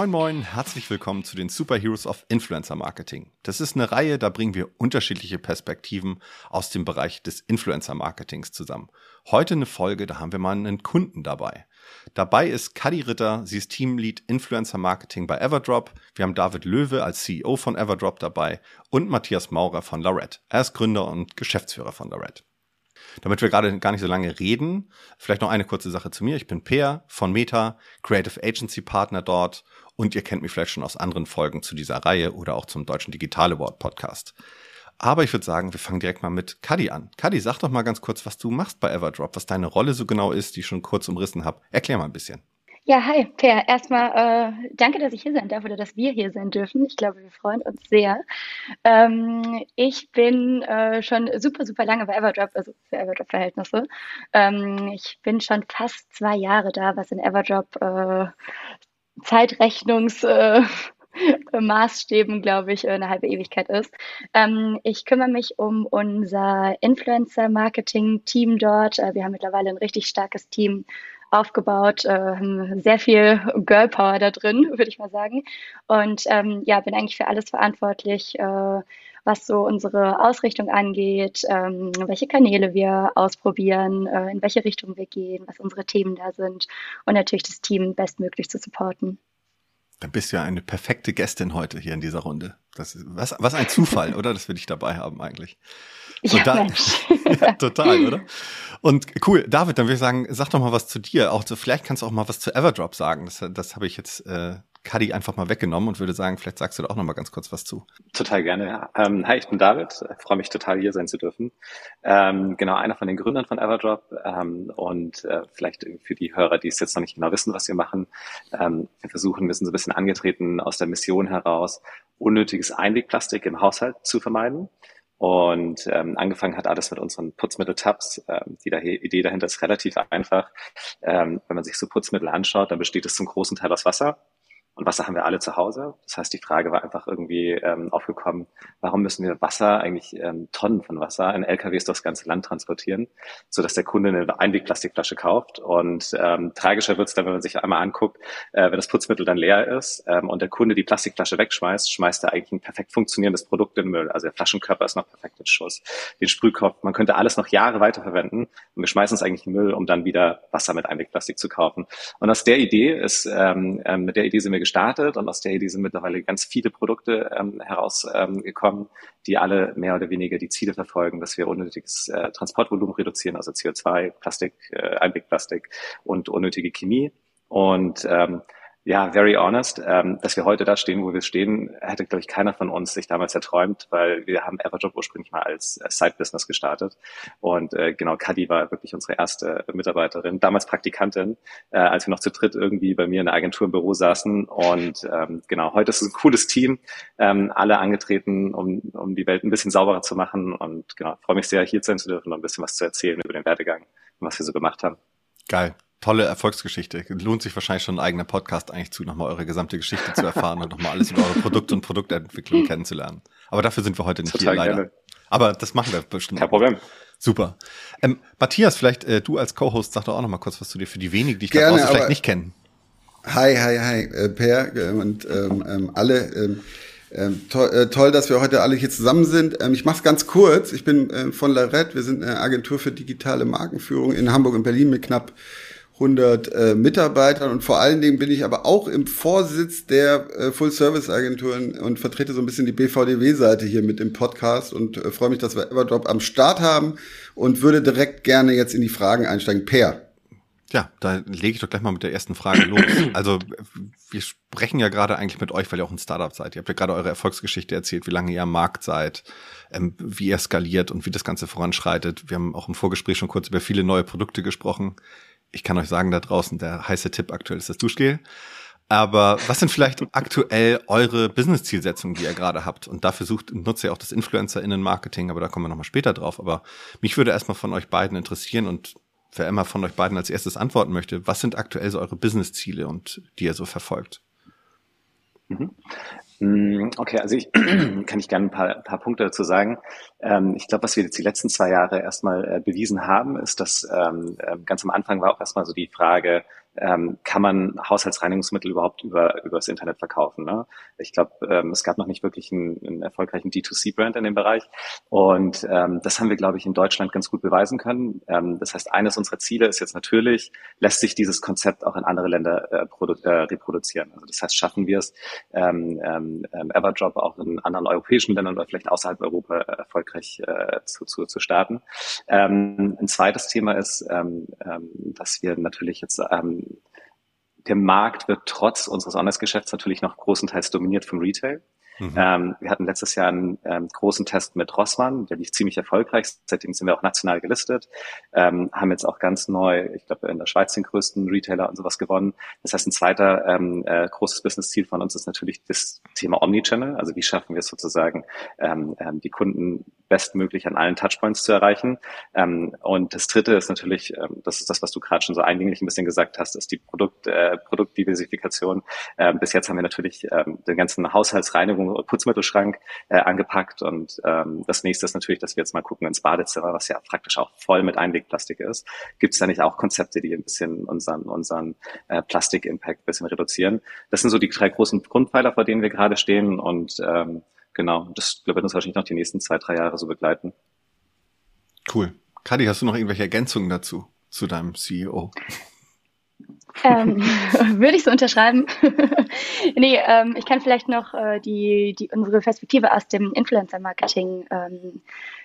Moin Moin, herzlich willkommen zu den Superheroes of Influencer Marketing. Das ist eine Reihe, da bringen wir unterschiedliche Perspektiven aus dem Bereich des Influencer Marketings zusammen. Heute eine Folge, da haben wir mal einen Kunden dabei. Dabei ist Kadi Ritter, sie ist Teamlead Influencer Marketing bei Everdrop. Wir haben David Löwe als CEO von Everdrop dabei und Matthias Maurer von Lorette. Er ist Gründer und Geschäftsführer von Lorette. Damit wir gerade gar nicht so lange reden, vielleicht noch eine kurze Sache zu mir. Ich bin Peer von Meta, Creative Agency Partner dort und ihr kennt mich vielleicht schon aus anderen Folgen zu dieser Reihe oder auch zum Deutschen Digital Award Podcast. Aber ich würde sagen, wir fangen direkt mal mit Kadi an. Kadi, sag doch mal ganz kurz, was du machst bei Everdrop, was deine Rolle so genau ist, die ich schon kurz umrissen habe. Erklär mal ein bisschen. Ja, hi, Per. Erstmal äh, danke, dass ich hier sein darf oder dass wir hier sein dürfen. Ich glaube, wir freuen uns sehr. Ähm, ich bin äh, schon super, super lange bei Everdrop, also für Everdrop-Verhältnisse. Ähm, ich bin schon fast zwei Jahre da, was in Everdrop äh, Zeitrechnungs... Äh, glaube ich, eine halbe Ewigkeit ist. Ähm, ich kümmere mich um unser Influencer-Marketing-Team dort. Äh, wir haben mittlerweile ein richtig starkes Team aufgebaut, äh, sehr viel Girl Power da drin, würde ich mal sagen. Und ähm, ja, bin eigentlich für alles verantwortlich, äh, was so unsere Ausrichtung angeht, ähm, welche Kanäle wir ausprobieren, äh, in welche Richtung wir gehen, was unsere Themen da sind und natürlich das Team bestmöglich zu supporten. Dann bist du ja eine perfekte Gästin heute hier in dieser Runde. Das ist, was, was ein Zufall, oder? Dass wir dich dabei haben eigentlich. So, ja, da, ja, total, oder? Und cool, David, dann würde ich sagen, sag doch mal was zu dir. Auch so, vielleicht kannst du auch mal was zu Everdrop sagen. Das, das habe ich jetzt äh, Kadi einfach mal weggenommen und würde sagen, vielleicht sagst du da auch noch mal ganz kurz was zu. Total gerne. Ähm, hi, ich bin David. Ich freue mich total, hier sein zu dürfen. Ähm, genau, einer von den Gründern von Everdrop. Ähm, und äh, vielleicht für die Hörer, die es jetzt noch nicht genau wissen, was wir machen. Ähm, wir versuchen, wir sind so ein bisschen angetreten aus der Mission heraus, unnötiges Einwegplastik im Haushalt zu vermeiden. Und ähm, angefangen hat alles mit unseren Putzmittel-Tabs. Ähm, die Idee dahinter ist relativ einfach. Ähm, wenn man sich so Putzmittel anschaut, dann besteht es zum großen Teil aus Wasser. Und Wasser haben wir alle zu Hause. Das heißt, die Frage war einfach irgendwie ähm, aufgekommen, warum müssen wir Wasser, eigentlich ähm, Tonnen von Wasser, in LKWs durchs ganze Land transportieren, so dass der Kunde eine Einwegplastikflasche kauft. Und ähm, tragischer wird es dann, wenn man sich einmal anguckt, äh, wenn das Putzmittel dann leer ist ähm, und der Kunde die Plastikflasche wegschmeißt, schmeißt er eigentlich ein perfekt funktionierendes Produkt in den Müll. Also der Flaschenkörper ist noch perfekt in Schuss. Den Sprühkopf, man könnte alles noch Jahre weiterverwenden und wir schmeißen es eigentlich in den Müll, um dann wieder Wasser mit Einwegplastik zu kaufen. Und aus der Idee ist, ähm, äh, mit der Idee sind wir gestartet und aus der Idee sind mittlerweile ganz viele Produkte ähm, herausgekommen, ähm, die alle mehr oder weniger die Ziele verfolgen, dass wir unnötiges äh, Transportvolumen reduzieren, also CO2, Plastik, äh, Einwegplastik und unnötige Chemie. Und ähm, ja, very honest, ähm, dass wir heute da stehen, wo wir stehen, hätte, glaube ich, keiner von uns sich damals erträumt, weil wir haben Everjob ursprünglich mal als äh, Side-Business gestartet. Und äh, genau, Kadi war wirklich unsere erste Mitarbeiterin, damals Praktikantin, äh, als wir noch zu dritt irgendwie bei mir in der Agentur im Büro saßen. Und ähm, genau, heute ist es ein cooles Team, ähm, alle angetreten, um, um die Welt ein bisschen sauberer zu machen. Und genau, freue mich sehr, hier sein zu dürfen und ein bisschen was zu erzählen über den Werdegang und was wir so gemacht haben. Geil tolle Erfolgsgeschichte. Lohnt sich wahrscheinlich schon ein eigener Podcast eigentlich zu, nochmal eure gesamte Geschichte zu erfahren und nochmal alles über eure Produkte und Produktentwicklung kennenzulernen. Aber dafür sind wir heute nicht Total hier, leider. Gerne. Aber das machen wir bestimmt. Kein Problem. Super. Ähm, Matthias, vielleicht äh, du als Co-Host sag doch auch nochmal kurz was zu dir für die wenigen, die ich da vielleicht nicht kennen. Hi, hi, hi, äh, Per äh, und ähm, ähm, alle. Ähm, ähm, to äh, toll, dass wir heute alle hier zusammen sind. Ähm, ich mache es ganz kurz. Ich bin äh, von Larette. Wir sind eine Agentur für digitale Markenführung in Hamburg und Berlin mit knapp 100 äh, Mitarbeitern und vor allen Dingen bin ich aber auch im Vorsitz der äh, Full-Service-Agenturen und vertrete so ein bisschen die BVDW-Seite hier mit dem Podcast und äh, freue mich, dass wir Everdrop am Start haben und würde direkt gerne jetzt in die Fragen einsteigen. Per. Ja, da lege ich doch gleich mal mit der ersten Frage los. Also wir sprechen ja gerade eigentlich mit euch, weil ihr auch ein Startup seid. Ihr habt ja gerade eure Erfolgsgeschichte erzählt, wie lange ihr am Markt seid, ähm, wie ihr skaliert und wie das Ganze voranschreitet. Wir haben auch im Vorgespräch schon kurz über viele neue Produkte gesprochen ich kann euch sagen, da draußen, der heiße Tipp aktuell ist das Duschgel. Aber was sind vielleicht aktuell eure Business-Zielsetzungen, die ihr gerade habt? Und dafür sucht, nutzt ihr auch das Influencer-Innen-Marketing, aber da kommen wir nochmal später drauf. Aber mich würde erstmal von euch beiden interessieren und wer immer von euch beiden als erstes antworten möchte, was sind aktuell so eure Business-Ziele und die ihr so verfolgt? Mhm. Mm, okay, also ich kann ich gerne ein paar, paar Punkte dazu sagen. Ähm, ich glaube, was wir jetzt die letzten zwei Jahre erstmal äh, bewiesen haben, ist, dass ähm, äh, ganz am Anfang war auch erstmal so die Frage, ähm, kann man Haushaltsreinigungsmittel überhaupt über, über das Internet verkaufen. Ne? Ich glaube, ähm, es gab noch nicht wirklich einen, einen erfolgreichen D2C-Brand in dem Bereich. Und ähm, das haben wir, glaube ich, in Deutschland ganz gut beweisen können. Ähm, das heißt, eines unserer Ziele ist jetzt natürlich, lässt sich dieses Konzept auch in andere Länder äh, äh, reproduzieren. Also das heißt, schaffen wir es, ähm, ähm, Everdrop auch in anderen europäischen Ländern oder vielleicht außerhalb Europa erfolgreich äh, zu, zu, zu starten. Ähm, ein zweites Thema ist, ähm, ähm, dass wir natürlich jetzt ähm, der Markt wird trotz unseres Online-Geschäfts natürlich noch großenteils dominiert vom Retail. Mhm. Ähm, wir hatten letztes Jahr einen ähm, großen Test mit Rossmann, der lief ziemlich erfolgreich. Seitdem sind wir auch national gelistet, ähm, haben jetzt auch ganz neu, ich glaube in der Schweiz den größten Retailer und sowas gewonnen. Das heißt, ein zweiter ähm, äh, großes Business-Ziel von uns ist natürlich das Thema Omnichannel. Also wie schaffen wir es sozusagen, ähm, ähm, die Kunden bestmöglich an allen Touchpoints zu erreichen. Ähm, und das Dritte ist natürlich, ähm, das ist das, was du gerade schon so eindringlich ein bisschen gesagt hast, ist die Produkt, äh, Produktdiversifikation. Ähm, bis jetzt haben wir natürlich ähm, den ganzen Haushaltsreinigung und Putzmittelschrank äh, angepackt und ähm, das nächste ist natürlich, dass wir jetzt mal gucken ins Badezimmer, was ja praktisch auch voll mit Einwegplastik ist. Gibt es da nicht auch Konzepte, die ein bisschen unseren, unseren äh, Plastik-Impact ein bisschen reduzieren? Das sind so die drei großen Grundpfeiler, vor denen wir gerade stehen und ähm, genau, das wird uns wahrscheinlich noch die nächsten zwei, drei Jahre so begleiten. Cool. Kadi, hast du noch irgendwelche Ergänzungen dazu, zu deinem CEO? ähm, würde ich so unterschreiben. nee, ähm, ich kann vielleicht noch äh, die, die, unsere Perspektive aus dem Influencer-Marketing ähm,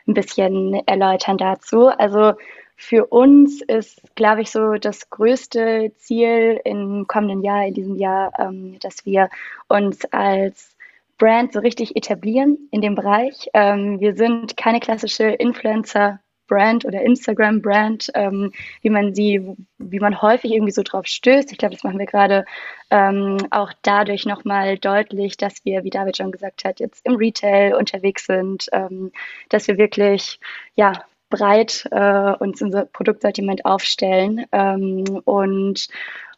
ein bisschen erläutern dazu. Also für uns ist, glaube ich, so das größte Ziel im kommenden Jahr, in diesem Jahr, ähm, dass wir uns als Brand so richtig etablieren in dem Bereich. Ähm, wir sind keine klassische Influencer Brand oder Instagram Brand, ähm, wie man sie, wie man häufig irgendwie so drauf stößt. Ich glaube, das machen wir gerade ähm, auch dadurch nochmal deutlich, dass wir, wie David schon gesagt hat, jetzt im Retail unterwegs sind, ähm, dass wir wirklich, ja, breit äh, uns unser Produktsortiment aufstellen ähm, und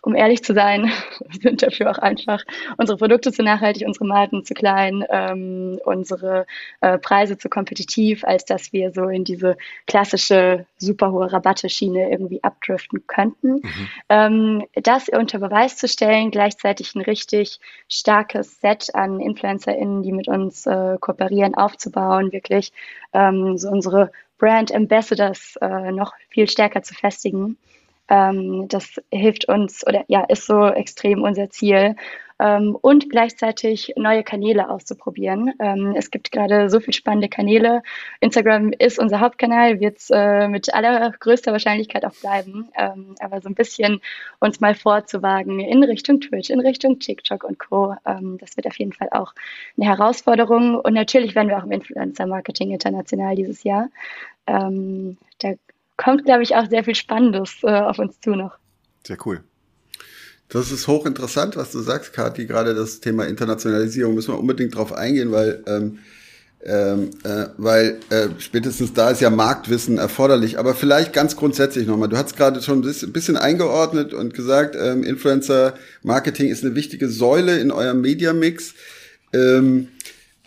um ehrlich zu sein, sind dafür auch einfach unsere Produkte zu nachhaltig, unsere Marken zu klein, ähm, unsere äh, Preise zu kompetitiv, als dass wir so in diese klassische super hohe Rabatte-Schiene irgendwie abdriften könnten. Mhm. Ähm, das unter Beweis zu stellen, gleichzeitig ein richtig starkes Set an InfluencerInnen, die mit uns äh, kooperieren, aufzubauen, wirklich ähm, so unsere Brand Ambassadors äh, noch viel stärker zu festigen. Ähm, das hilft uns oder ja, ist so extrem unser Ziel. Ähm, und gleichzeitig neue Kanäle auszuprobieren. Ähm, es gibt gerade so viele spannende Kanäle. Instagram ist unser Hauptkanal, wird es äh, mit allergrößter Wahrscheinlichkeit auch bleiben. Ähm, aber so ein bisschen uns mal vorzuwagen in Richtung Twitch, in Richtung TikTok und Co. Ähm, das wird auf jeden Fall auch eine Herausforderung. Und natürlich werden wir auch im Influencer-Marketing international dieses Jahr. Ähm, da kommt, glaube ich, auch sehr viel Spannendes äh, auf uns zu noch. Sehr cool. Das ist hochinteressant, was du sagst, Kathi. Gerade das Thema Internationalisierung müssen wir unbedingt drauf eingehen, weil ähm, ähm, äh, weil äh, spätestens da ist ja Marktwissen erforderlich. Aber vielleicht ganz grundsätzlich nochmal. Du hast gerade schon ein bisschen eingeordnet und gesagt, ähm, Influencer-Marketing ist eine wichtige Säule in eurem Media-Mix. Ähm,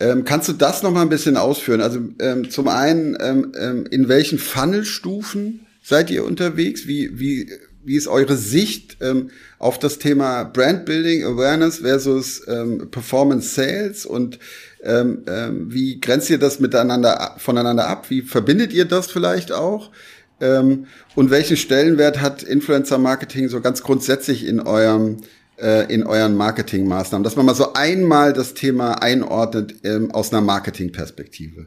ähm, kannst du das noch mal ein bisschen ausführen? Also ähm, zum einen, ähm, ähm, in welchen Funnelstufen seid ihr unterwegs? Wie, wie, wie ist eure Sicht ähm, auf das Thema Brand Building, Awareness versus ähm, Performance Sales und wie grenzt ihr das miteinander voneinander ab? Wie verbindet ihr das vielleicht auch? Und welchen Stellenwert hat Influencer Marketing so ganz grundsätzlich in eurem äh, in euren Marketingmaßnahmen, dass man mal so einmal das Thema einordnet ähm, aus einer Marketingperspektive.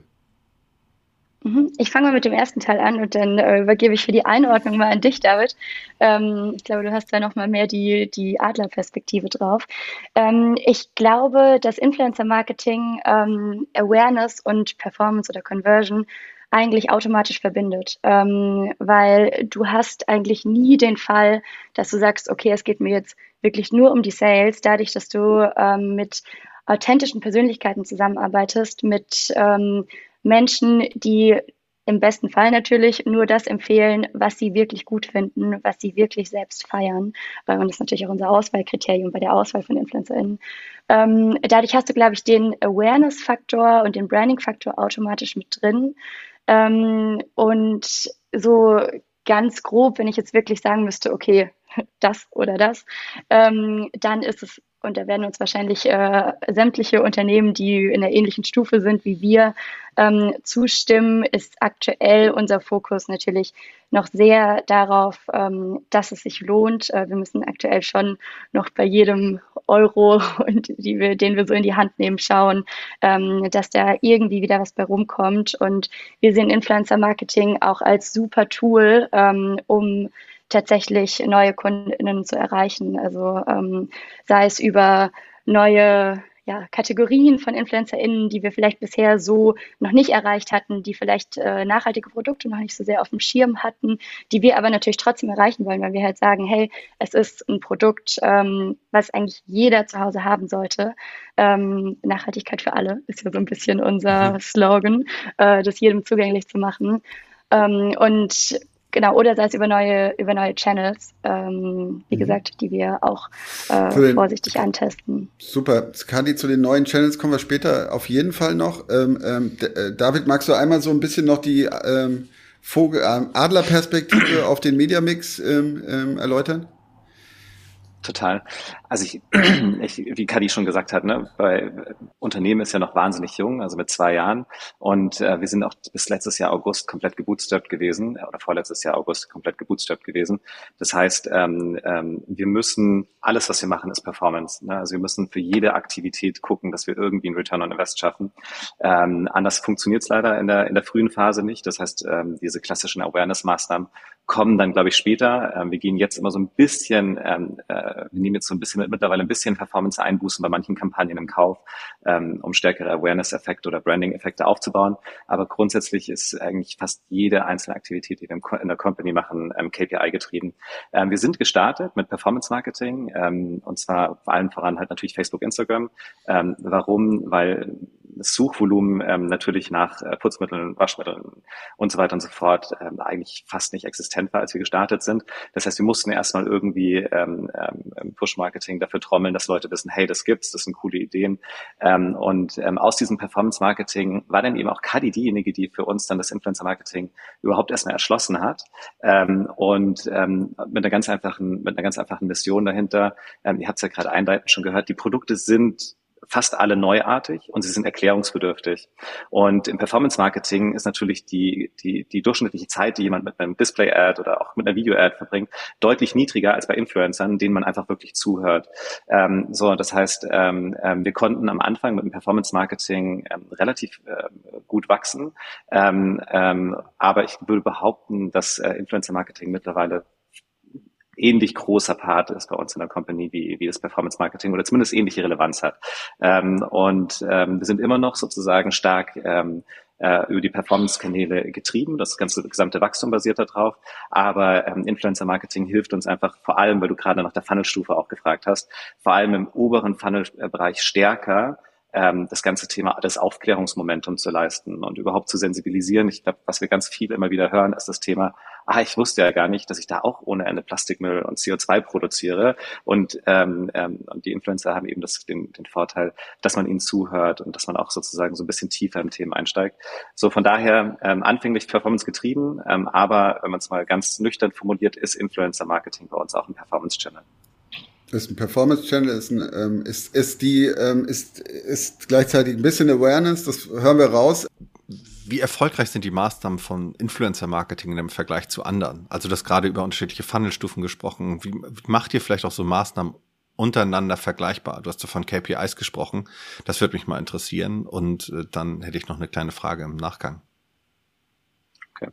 Mhm. Ich fange mal mit dem ersten Teil an und dann äh, übergebe ich für die Einordnung mal an dich, David. Ähm, ich glaube, du hast da noch mal mehr die, die Adlerperspektive drauf. Ähm, ich glaube, dass Influencer-Marketing ähm, Awareness und Performance oder Conversion eigentlich automatisch verbindet, ähm, weil du hast eigentlich nie den Fall, dass du sagst, okay, es geht mir jetzt wirklich nur um die Sales, dadurch, dass du ähm, mit authentischen Persönlichkeiten zusammenarbeitest, mit ähm, Menschen, die im besten Fall natürlich nur das empfehlen, was sie wirklich gut finden, was sie wirklich selbst feiern. Weil man ist natürlich auch unser Auswahlkriterium bei der Auswahl von InfluencerInnen. Ähm, dadurch hast du, glaube ich, den Awareness-Faktor und den Branding-Faktor automatisch mit drin. Ähm, und so ganz grob, wenn ich jetzt wirklich sagen müsste, okay, das oder das, ähm, dann ist es und da werden uns wahrscheinlich äh, sämtliche Unternehmen, die in der ähnlichen Stufe sind wie wir, ähm, zustimmen, ist aktuell unser Fokus natürlich noch sehr darauf, ähm, dass es sich lohnt. Äh, wir müssen aktuell schon noch bei jedem Euro, und die wir, den wir so in die Hand nehmen, schauen, ähm, dass da irgendwie wieder was bei rumkommt. Und wir sehen Influencer Marketing auch als super Tool, ähm, um tatsächlich neue Kundinnen zu erreichen. Also ähm, sei es über neue ja, Kategorien von InfluencerInnen, die wir vielleicht bisher so noch nicht erreicht hatten, die vielleicht äh, nachhaltige Produkte noch nicht so sehr auf dem Schirm hatten, die wir aber natürlich trotzdem erreichen wollen, weil wir halt sagen, hey, es ist ein Produkt, ähm, was eigentlich jeder zu Hause haben sollte. Ähm, Nachhaltigkeit für alle ist ja so ein bisschen unser mhm. Slogan, äh, das jedem zugänglich zu machen. Ähm, und Genau, oder sei es über neue, über neue Channels, ähm, wie mhm. gesagt, die wir auch äh, den, vorsichtig antesten. Super. Skadi, zu den neuen Channels kommen wir später auf jeden Fall noch. Ähm, ähm, äh, David, magst du einmal so ein bisschen noch die ähm, Vogel, äh, Adlerperspektive auf den Mediamix ähm, ähm, erläutern? Total. Also ich, ich wie Kadi schon gesagt hat, ne, bei Unternehmen ist ja noch wahnsinnig jung, also mit zwei Jahren. Und äh, wir sind auch bis letztes Jahr August komplett gebootstrapped gewesen, oder vorletztes Jahr August komplett gebootstrapped gewesen. Das heißt, ähm, ähm, wir müssen, alles, was wir machen, ist Performance. Ne? Also wir müssen für jede Aktivität gucken, dass wir irgendwie einen Return on Invest schaffen. Ähm, anders funktioniert es leider in der, in der frühen Phase nicht. Das heißt, ähm, diese klassischen Awareness-Maßnahmen kommen dann, glaube ich, später. Ähm, wir gehen jetzt immer so ein bisschen, ähm, äh, wir nehmen jetzt so ein bisschen mittlerweile ein bisschen Performance-Einbußen bei manchen Kampagnen im Kauf, ähm, um stärkere Awareness-Effekte oder Branding-Effekte aufzubauen. Aber grundsätzlich ist eigentlich fast jede einzelne Aktivität, die wir in der Company machen, ähm, KPI getrieben. Ähm, wir sind gestartet mit Performance-Marketing ähm, und zwar vor allem voran halt natürlich Facebook, Instagram. Ähm, warum? Weil Suchvolumen ähm, natürlich nach äh, Putzmitteln, Waschmitteln und so weiter und so fort ähm, eigentlich fast nicht existent war, als wir gestartet sind. Das heißt, wir mussten erstmal irgendwie ähm, ähm, Push-Marketing dafür trommeln, dass Leute wissen, hey, das gibt's, das sind coole Ideen. Ähm, und ähm, aus diesem Performance-Marketing war dann eben auch Kadi diejenige, die für uns dann das Influencer-Marketing überhaupt erstmal erschlossen hat. Ähm, und ähm, mit einer ganz einfachen, mit einer ganz einfachen Mission dahinter. Ähm, ihr habt es ja gerade einleitend schon gehört, die Produkte sind fast alle neuartig und sie sind erklärungsbedürftig. Und im Performance Marketing ist natürlich die, die, die durchschnittliche Zeit, die jemand mit einem Display-Ad oder auch mit einer Video-Ad verbringt, deutlich niedriger als bei Influencern, denen man einfach wirklich zuhört. Ähm, so, das heißt, ähm, ähm, wir konnten am Anfang mit dem Performance Marketing ähm, relativ äh, gut wachsen. Ähm, ähm, aber ich würde behaupten, dass äh, Influencer Marketing mittlerweile ähnlich großer Part ist bei uns in der Company wie, wie das Performance Marketing oder zumindest ähnliche Relevanz hat. Ähm, und ähm, wir sind immer noch sozusagen stark ähm, äh, über die Performance-Kanäle getrieben. Das ganze gesamte Wachstum basiert darauf. Aber ähm, Influencer-Marketing hilft uns einfach vor allem, weil du gerade nach der Funnelstufe auch gefragt hast, vor allem im oberen Funnel-Bereich stärker ähm, das ganze Thema das Aufklärungsmomentum zu leisten und überhaupt zu sensibilisieren. Ich glaube, was wir ganz viel immer wieder hören, ist das Thema, ah, ich wusste ja gar nicht, dass ich da auch ohne Ende Plastikmüll und CO2 produziere. Und, ähm, ähm, und die Influencer haben eben das, den, den Vorteil, dass man ihnen zuhört und dass man auch sozusagen so ein bisschen tiefer im Thema einsteigt. So von daher ähm, anfänglich Performance getrieben, ähm, aber wenn man es mal ganz nüchtern formuliert, ist Influencer Marketing bei uns auch ein Performance Channel ist ein Performance Channel, ist, ein, ähm, ist, ist die, ähm, ist, ist gleichzeitig ein bisschen Awareness, das hören wir raus. Wie erfolgreich sind die Maßnahmen von Influencer Marketing im Vergleich zu anderen? Also das gerade über unterschiedliche Funnelstufen gesprochen. Wie, macht ihr vielleicht auch so Maßnahmen untereinander vergleichbar? Du hast so von KPIs gesprochen. Das würde mich mal interessieren. Und äh, dann hätte ich noch eine kleine Frage im Nachgang. Okay.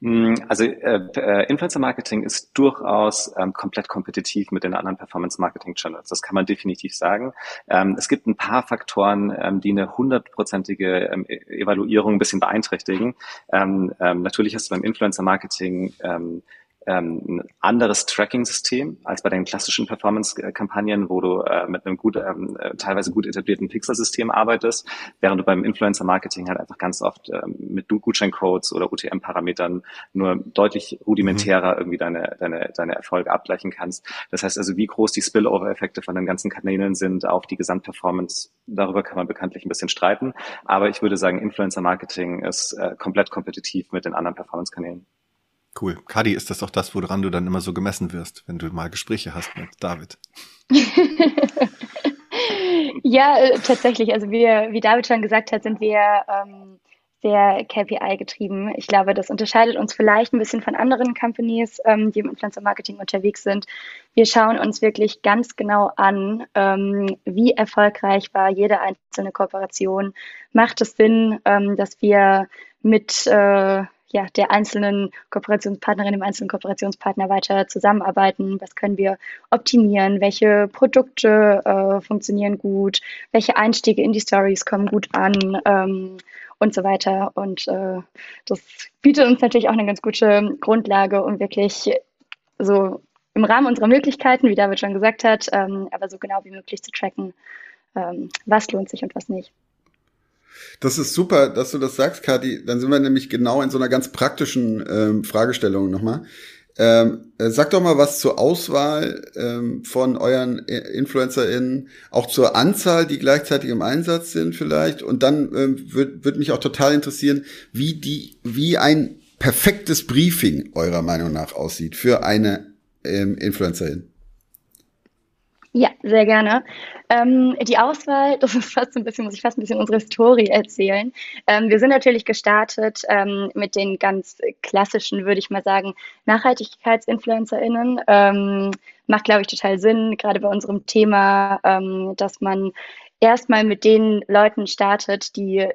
Mm, also äh, äh, Influencer Marketing ist durchaus ähm, komplett kompetitiv mit den anderen Performance Marketing Channels. Das kann man definitiv sagen. Ähm, es gibt ein paar Faktoren, ähm, die eine hundertprozentige ähm, e-, Evaluierung ein bisschen beeinträchtigen. Ähm, ähm, natürlich hast du beim Influencer Marketing ähm, ein anderes Tracking-System als bei den klassischen Performance-Kampagnen, wo du äh, mit einem gut, ähm, äh, teilweise gut etablierten Pixel-System arbeitest, während du beim Influencer-Marketing halt einfach ganz oft ähm, mit Gutscheincodes oder UTM-Parametern nur deutlich rudimentärer mhm. irgendwie deine, deine, deine Erfolge abgleichen kannst. Das heißt also, wie groß die Spillover-Effekte von den ganzen Kanälen sind auf die Gesamtperformance, darüber kann man bekanntlich ein bisschen streiten. Aber ich würde sagen, Influencer-Marketing ist äh, komplett kompetitiv mit den anderen Performance-Kanälen. Cool. Kadi, ist das auch das, woran du dann immer so gemessen wirst, wenn du mal Gespräche hast mit David? ja, äh, tatsächlich. Also wir, wie David schon gesagt hat, sind wir ähm, sehr KPI getrieben. Ich glaube, das unterscheidet uns vielleicht ein bisschen von anderen Companies, ähm, die im Influencer Marketing unterwegs sind. Wir schauen uns wirklich ganz genau an, ähm, wie erfolgreich war jede einzelne Kooperation. Macht es Sinn, ähm, dass wir mit äh, ja, der einzelnen Kooperationspartnerin, dem einzelnen Kooperationspartner weiter zusammenarbeiten? Was können wir optimieren? Welche Produkte äh, funktionieren gut? Welche Einstiege in die Stories kommen gut an? Ähm, und so weiter. Und äh, das bietet uns natürlich auch eine ganz gute Grundlage, um wirklich so im Rahmen unserer Möglichkeiten, wie David schon gesagt hat, ähm, aber so genau wie möglich zu tracken, ähm, was lohnt sich und was nicht. Das ist super, dass du das sagst, Kathi. Dann sind wir nämlich genau in so einer ganz praktischen ähm, Fragestellung nochmal. Ähm, äh, sag doch mal was zur Auswahl ähm, von euren InfluencerInnen, auch zur Anzahl, die gleichzeitig im Einsatz sind vielleicht. Und dann ähm, würde würd mich auch total interessieren, wie die, wie ein perfektes Briefing eurer Meinung nach aussieht für eine ähm, Influencerin. Ja, sehr gerne. Ähm, die Auswahl, das ist fast ein bisschen, muss ich fast ein bisschen unsere Story erzählen. Ähm, wir sind natürlich gestartet ähm, mit den ganz klassischen, würde ich mal sagen, NachhaltigkeitsinfluencerInnen. Ähm, macht, glaube ich, total Sinn, gerade bei unserem Thema, ähm, dass man erstmal mit den Leuten startet, die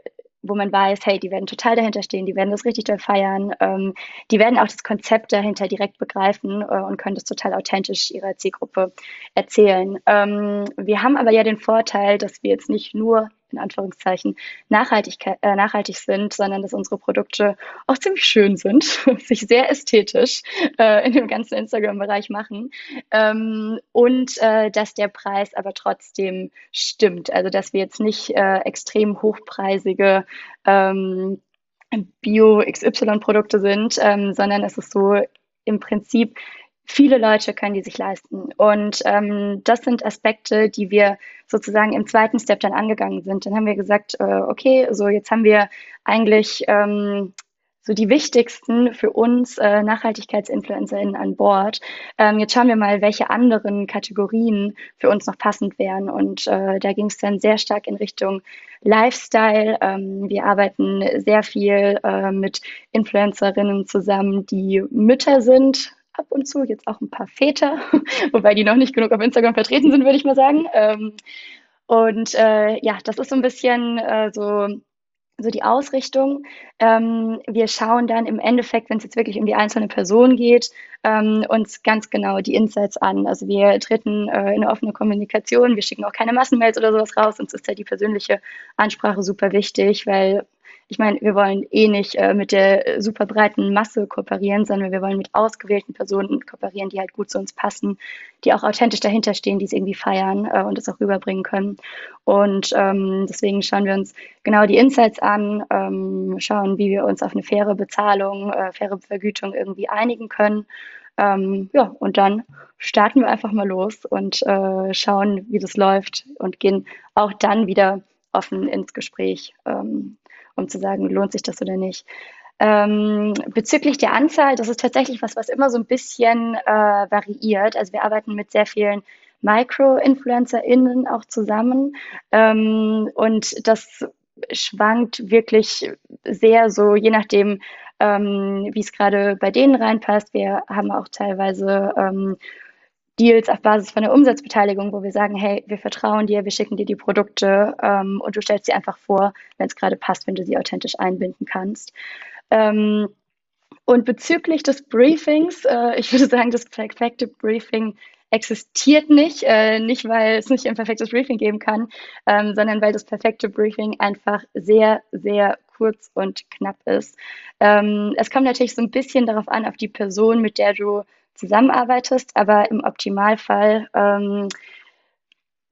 wo man weiß, hey, die werden total dahinter stehen, die werden das richtig doll feiern, ähm, die werden auch das Konzept dahinter direkt begreifen äh, und können das total authentisch ihrer Zielgruppe erzählen. Ähm, wir haben aber ja den Vorteil, dass wir jetzt nicht nur in Anführungszeichen Nachhaltigkeit, äh, nachhaltig sind, sondern dass unsere Produkte auch ziemlich schön sind, sich sehr ästhetisch äh, in dem ganzen Instagram-Bereich machen ähm, und äh, dass der Preis aber trotzdem stimmt. Also dass wir jetzt nicht äh, extrem hochpreisige ähm, Bio-XY-Produkte sind, ähm, sondern es ist so im Prinzip viele Leute können die sich leisten. Und ähm, das sind Aspekte, die wir sozusagen im zweiten Step dann angegangen sind. Dann haben wir gesagt, äh, okay, so jetzt haben wir eigentlich ähm, so die wichtigsten für uns äh, NachhaltigkeitsinfluencerInnen an Bord. Ähm, jetzt schauen wir mal, welche anderen Kategorien für uns noch passend wären. Und äh, da ging es dann sehr stark in Richtung Lifestyle. Ähm, wir arbeiten sehr viel äh, mit Influencerinnen zusammen, die Mütter sind, ab und zu, jetzt auch ein paar Väter, wobei die noch nicht genug auf Instagram vertreten sind, würde ich mal sagen. Ähm, und äh, ja, das ist so ein bisschen äh, so, so die Ausrichtung. Ähm, wir schauen dann im Endeffekt, wenn es jetzt wirklich um die einzelne Person geht, ähm, uns ganz genau die Insights an. Also wir treten äh, in eine offene Kommunikation, wir schicken auch keine Massenmails oder sowas raus. Uns ist ja die persönliche Ansprache super wichtig, weil ich meine, wir wollen eh nicht äh, mit der super breiten Masse kooperieren, sondern wir wollen mit ausgewählten Personen kooperieren, die halt gut zu uns passen, die auch authentisch dahinter stehen, die es irgendwie feiern äh, und es auch rüberbringen können. Und ähm, deswegen schauen wir uns genau die Insights an, ähm, schauen, wie wir uns auf eine faire Bezahlung, äh, faire Vergütung irgendwie einigen können. Ähm, ja, und dann starten wir einfach mal los und äh, schauen, wie das läuft und gehen auch dann wieder offen ins Gespräch. Ähm, um zu sagen, lohnt sich das oder nicht. Ähm, bezüglich der Anzahl, das ist tatsächlich was, was immer so ein bisschen äh, variiert. Also wir arbeiten mit sehr vielen Micro-InfluencerInnen auch zusammen ähm, und das schwankt wirklich sehr so, je nachdem, ähm, wie es gerade bei denen reinpasst. Wir haben auch teilweise ähm, Deals auf Basis von der Umsatzbeteiligung, wo wir sagen, hey, wir vertrauen dir, wir schicken dir die Produkte ähm, und du stellst sie einfach vor, wenn es gerade passt, wenn du sie authentisch einbinden kannst. Ähm, und bezüglich des Briefings, äh, ich würde sagen, das perfekte Briefing existiert nicht, äh, nicht weil es nicht ein perfektes Briefing geben kann, ähm, sondern weil das perfekte Briefing einfach sehr, sehr kurz und knapp ist. Ähm, es kommt natürlich so ein bisschen darauf an, auf die Person, mit der du zusammenarbeitest, aber im Optimalfall ähm,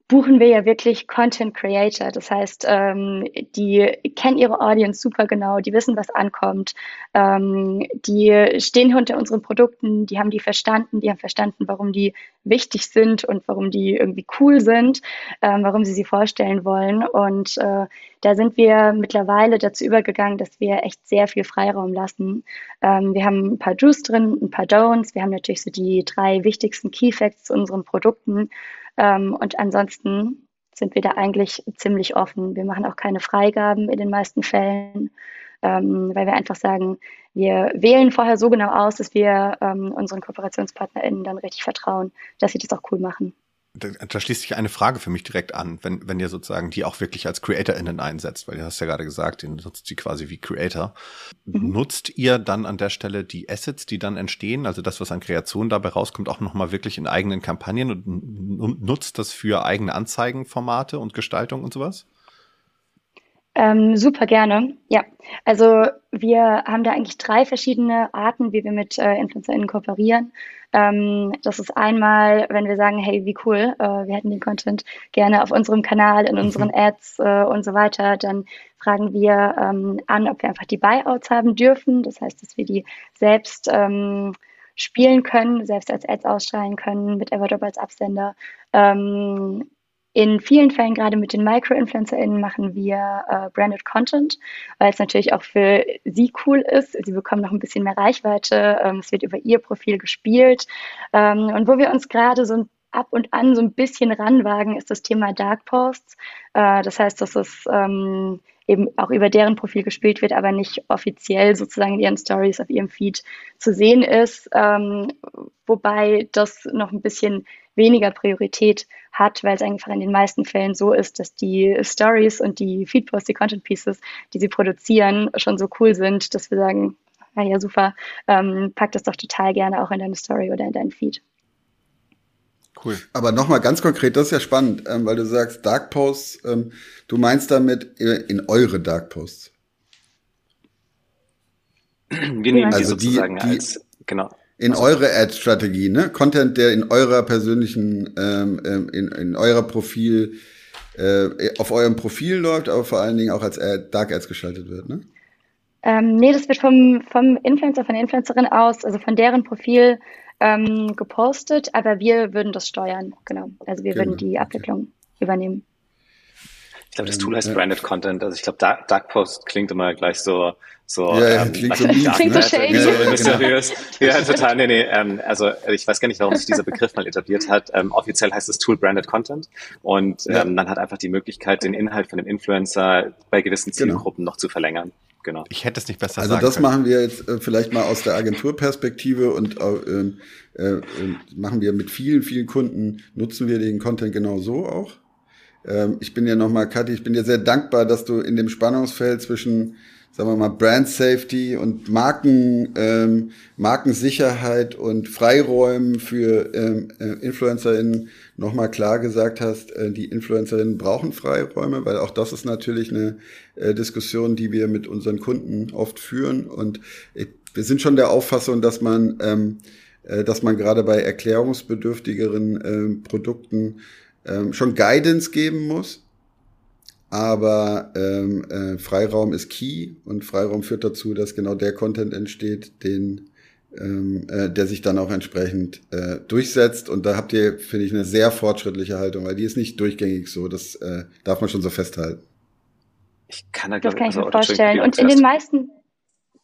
buchen wir ja wirklich Content Creator. Das heißt, ähm, die kennen ihre Audience super genau, die wissen, was ankommt, ähm, die stehen hinter unseren Produkten, die haben die verstanden, die haben verstanden, warum die wichtig sind und warum die irgendwie cool sind, ähm, warum sie sie vorstellen wollen. Und äh, da sind wir mittlerweile dazu übergegangen, dass wir echt sehr viel Freiraum lassen. Ähm, wir haben ein paar Juice drin, ein paar Don'ts. Wir haben natürlich so die drei wichtigsten Key Facts zu unseren Produkten. Ähm, und ansonsten sind wir da eigentlich ziemlich offen. Wir machen auch keine Freigaben in den meisten Fällen, ähm, weil wir einfach sagen, wir wählen vorher so genau aus, dass wir ähm, unseren KooperationspartnerInnen dann richtig vertrauen, dass sie das auch cool machen da, da schließt sich eine Frage für mich direkt an, wenn, wenn ihr sozusagen die auch wirklich als CreatorInnen einsetzt, weil ihr hast ja gerade gesagt, ihr nutzt sie quasi wie Creator. Mhm. Nutzt ihr dann an der Stelle die Assets, die dann entstehen, also das, was an Kreation dabei rauskommt, auch nochmal wirklich in eigenen Kampagnen und nutzt das für eigene Anzeigenformate und Gestaltung und sowas? Ähm, super gerne. Ja, also wir haben da eigentlich drei verschiedene Arten, wie wir mit äh, InfluencerInnen kooperieren. Ähm, das ist einmal, wenn wir sagen, hey, wie cool, äh, wir hätten den Content gerne auf unserem Kanal, in unseren mhm. Ads äh, und so weiter, dann fragen wir ähm, an, ob wir einfach die Buyouts haben dürfen. Das heißt, dass wir die selbst ähm, spielen können, selbst als Ads ausstrahlen können, mit Everdrop als Absender. Ähm, in vielen Fällen, gerade mit den Micro-InfluencerInnen, machen wir äh, Branded Content, weil es natürlich auch für sie cool ist. Sie bekommen noch ein bisschen mehr Reichweite. Ähm, es wird über ihr Profil gespielt. Ähm, und wo wir uns gerade so ab und an so ein bisschen ranwagen, ist das Thema Dark Posts. Äh, das heißt, dass es ähm, eben auch über deren Profil gespielt wird, aber nicht offiziell sozusagen in ihren Stories auf ihrem Feed zu sehen ist. Ähm, wobei das noch ein bisschen weniger Priorität hat, weil es einfach in den meisten Fällen so ist, dass die Stories und die Feedposts, die Content Pieces, die sie produzieren, schon so cool sind, dass wir sagen, na ja, super, ähm, pack das doch total gerne auch in deine Story oder in deinen Feed. Cool. Aber nochmal ganz konkret, das ist ja spannend, ähm, weil du sagst Dark Posts, ähm, du meinst damit in eure Dark Posts. Wir nehmen also die sozusagen die, als, genau in also, eure Ad-Strategie, ne? Content, der in eurer persönlichen, ähm, ähm, in, in eurer Profil, äh, auf eurem Profil läuft, aber vor allen Dingen auch als Ad, Dark Ads geschaltet wird, ne? Ähm, nee, das wird vom, vom Influencer, von der Influencerin aus, also von deren Profil ähm, gepostet, aber wir würden das steuern, genau. Also wir genau. würden die Abwicklung okay. übernehmen. Ich glaube, das Tool heißt Branded Content. Also ich glaube, Dark, Dark Post klingt immer gleich so so, ja, ja, ähm, klingt so, mies, klingt so shady. So mysteriös. Ja, total. Nee, nee. Ähm, also ich weiß gar nicht, warum sich dieser Begriff mal etabliert hat. Ähm, offiziell heißt das Tool Branded Content und ähm, ja. man hat einfach die Möglichkeit, den Inhalt von dem Influencer bei gewissen genau. Zielgruppen genau. noch zu verlängern. Genau. Ich hätte es nicht besser also sagen Also das können. machen wir jetzt äh, vielleicht mal aus der Agenturperspektive und äh, äh, machen wir mit vielen, vielen Kunden, nutzen wir den Content genau so auch. Ähm, ich bin ja nochmal, Kathi, ich bin dir sehr dankbar, dass du in dem Spannungsfeld zwischen sagen wir mal, Brand Safety und Marken, ähm, Markensicherheit und Freiräumen für ähm, äh, InfluencerInnen nochmal klar gesagt hast, äh, die InfluencerInnen brauchen Freiräume, weil auch das ist natürlich eine äh, Diskussion, die wir mit unseren Kunden oft führen. Und ich, wir sind schon der Auffassung, dass man, ähm, äh, dass man gerade bei erklärungsbedürftigeren ähm, Produkten ähm, schon Guidance geben muss aber ähm, äh, Freiraum ist key und Freiraum führt dazu, dass genau der Content entsteht, den ähm, äh, der sich dann auch entsprechend äh, durchsetzt. Und da habt ihr, finde ich, eine sehr fortschrittliche Haltung, weil die ist nicht durchgängig so. Das äh, darf man schon so festhalten. Ich kann da, das kann ich mir vorstellen. Und in den meisten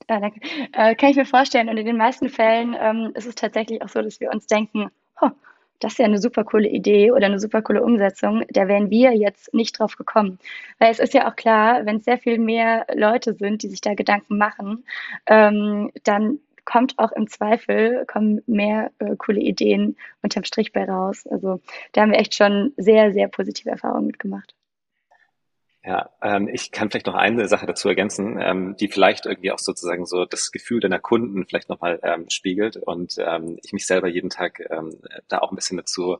äh, danke, äh, kann ich mir vorstellen. Und in den meisten Fällen ähm, ist es tatsächlich auch so, dass wir uns denken, oh, das ist ja eine super coole Idee oder eine super coole Umsetzung, da wären wir jetzt nicht drauf gekommen. Weil es ist ja auch klar, wenn es sehr viel mehr Leute sind, die sich da Gedanken machen, ähm, dann kommt auch im Zweifel, kommen mehr äh, coole Ideen unterm Strich bei raus. Also da haben wir echt schon sehr, sehr positive Erfahrungen mitgemacht. Ja, ähm, ich kann vielleicht noch eine Sache dazu ergänzen, ähm, die vielleicht irgendwie auch sozusagen so das Gefühl deiner Kunden vielleicht nochmal ähm, spiegelt und ähm, ich mich selber jeden Tag ähm, da auch ein bisschen dazu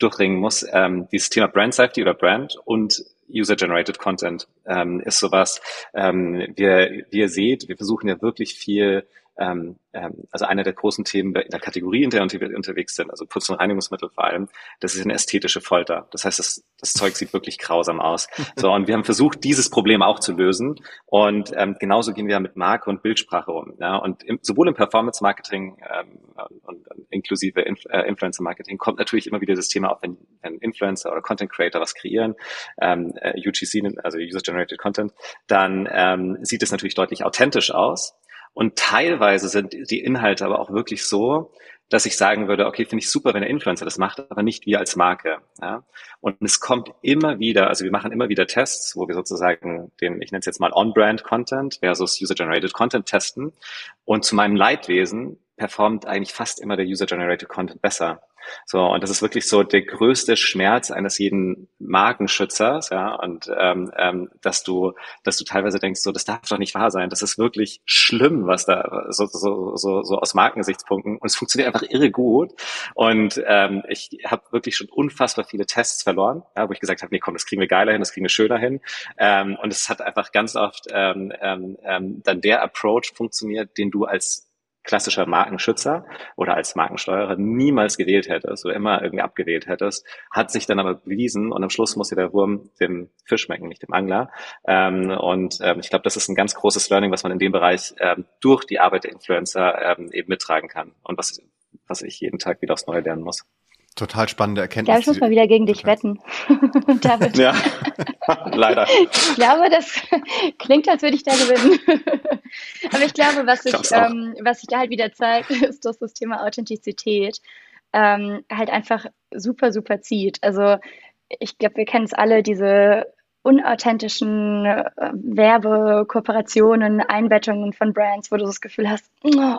durchringen muss. Ähm, dieses Thema Brand Safety oder Brand und User-Generated Content ähm, ist sowas, ähm, wir, wie ihr seht, wir versuchen ja wirklich viel ähm, ähm, also einer der großen Themen in der Kategorie, in der wir unterwegs sind, also Putz- und Reinigungsmittel vor allem, das ist eine ästhetische Folter. Das heißt, das, das Zeug sieht wirklich grausam aus. So, und wir haben versucht, dieses Problem auch zu lösen. Und ähm, genauso gehen wir mit Marke und Bildsprache um. Ja? Und im, sowohl im Performance-Marketing ähm, und, und inklusive Inf äh, Influencer-Marketing kommt natürlich immer wieder das Thema auf, wenn, wenn Influencer oder Content-Creator was kreieren, ähm, äh, UGC, also User-Generated Content, dann ähm, sieht es natürlich deutlich authentisch aus. Und teilweise sind die Inhalte aber auch wirklich so, dass ich sagen würde, okay, finde ich super, wenn der Influencer das macht, aber nicht wir als Marke. Ja? Und es kommt immer wieder, also wir machen immer wieder Tests, wo wir sozusagen den, ich nenne es jetzt mal On-Brand-Content versus User-Generated Content testen. Und zu meinem Leidwesen performt eigentlich fast immer der User-Generated Content besser. So, und das ist wirklich so der größte Schmerz eines jeden Markenschützers, ja, und ähm, ähm, dass du, dass du teilweise denkst, so, das darf doch nicht wahr sein. Das ist wirklich schlimm, was da so, so, so, so aus Markengesichtspunkten und es funktioniert einfach irre gut. Und ähm, ich habe wirklich schon unfassbar viele Tests verloren, ja, wo ich gesagt habe, nee, komm, das kriegen wir geiler hin, das kriegen wir schöner hin. Ähm, und es hat einfach ganz oft ähm, ähm, ähm dann der Approach funktioniert, den du als klassischer Markenschützer oder als Markensteuerer niemals gewählt hättest oder immer irgendwie abgewählt hättest, hat sich dann aber bewiesen und am Schluss muss ja der Wurm dem Fisch schmecken, nicht dem Angler. Ähm, und ähm, ich glaube, das ist ein ganz großes Learning, was man in dem Bereich ähm, durch die Arbeit der Influencer ähm, eben mittragen kann und was, was ich jeden Tag wieder aufs Neue lernen muss. Total spannende Erkenntnis. Ja, ich muss mal wieder gegen dich wetten, David. Ja, leider. Ich glaube, das klingt, als würde ich da gewinnen. Aber ich glaube, was sich, ähm, was da halt wieder zeigt, ist, dass das Thema Authentizität ähm, halt einfach super, super zieht. Also ich glaube, wir kennen es alle, diese unauthentischen äh, Werbekooperationen, Einbettungen von Brands, wo du das Gefühl hast, oh,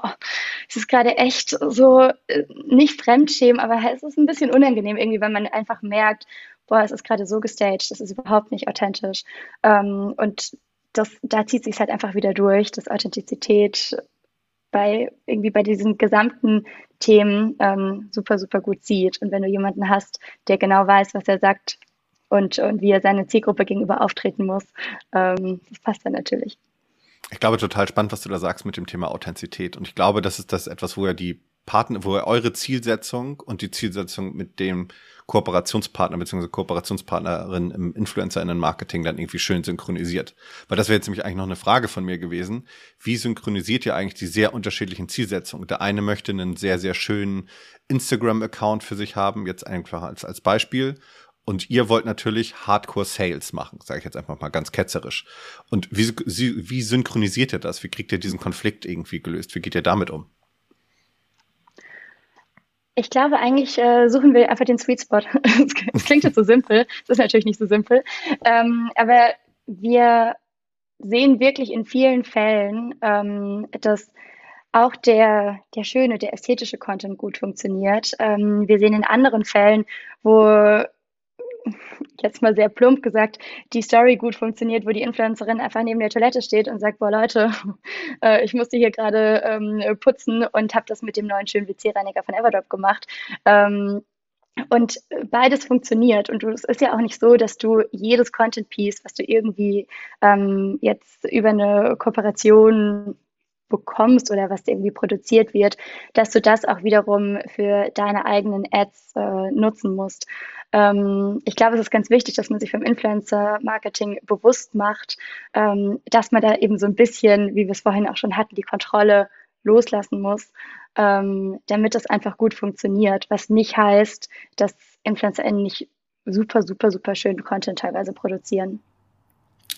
es ist gerade echt so äh, nicht Fremdschämen, aber es ist ein bisschen unangenehm irgendwie, wenn man einfach merkt, boah, es ist gerade so gestaged, das ist überhaupt nicht authentisch. Ähm, und das, da zieht sich halt einfach wieder durch, dass Authentizität bei irgendwie bei diesen gesamten Themen ähm, super, super gut sieht. Und wenn du jemanden hast, der genau weiß, was er sagt, und, und wie er seine Zielgruppe gegenüber auftreten muss. Ähm, das passt dann natürlich. Ich glaube, total spannend, was du da sagst mit dem Thema Authentizität. Und ich glaube, das ist das etwas, wo er die Partner, wo er eure Zielsetzung und die Zielsetzung mit dem Kooperationspartner bzw. Kooperationspartnerin im Influencer-Marketing dann irgendwie schön synchronisiert. Weil das wäre jetzt nämlich eigentlich noch eine Frage von mir gewesen. Wie synchronisiert ihr eigentlich die sehr unterschiedlichen Zielsetzungen? Der eine möchte einen sehr, sehr schönen Instagram-Account für sich haben, jetzt einfach als, als Beispiel. Und ihr wollt natürlich Hardcore Sales machen, sage ich jetzt einfach mal ganz ketzerisch. Und wie, wie synchronisiert ihr das? Wie kriegt ihr diesen Konflikt irgendwie gelöst? Wie geht ihr damit um? Ich glaube, eigentlich äh, suchen wir einfach den Sweet Spot. das klingt jetzt so simpel, das ist natürlich nicht so simpel. Ähm, aber wir sehen wirklich in vielen Fällen, ähm, dass auch der, der schöne, der ästhetische Content gut funktioniert. Ähm, wir sehen in anderen Fällen, wo jetzt mal sehr plump gesagt, die Story gut funktioniert, wo die Influencerin einfach neben der Toilette steht und sagt, boah Leute, äh, ich musste hier gerade ähm, putzen und habe das mit dem neuen schönen WC-Reiniger von Everdrop gemacht. Ähm, und beides funktioniert. Und es ist ja auch nicht so, dass du jedes Content-Piece, was du irgendwie ähm, jetzt über eine Kooperation bekommst oder was irgendwie produziert wird, dass du das auch wiederum für deine eigenen Ads äh, nutzen musst. Ähm, ich glaube, es ist ganz wichtig, dass man sich beim Influencer-Marketing bewusst macht, ähm, dass man da eben so ein bisschen, wie wir es vorhin auch schon hatten, die Kontrolle loslassen muss, ähm, damit das einfach gut funktioniert. Was nicht heißt, dass InfluencerInnen nicht super, super, super schönen Content teilweise produzieren.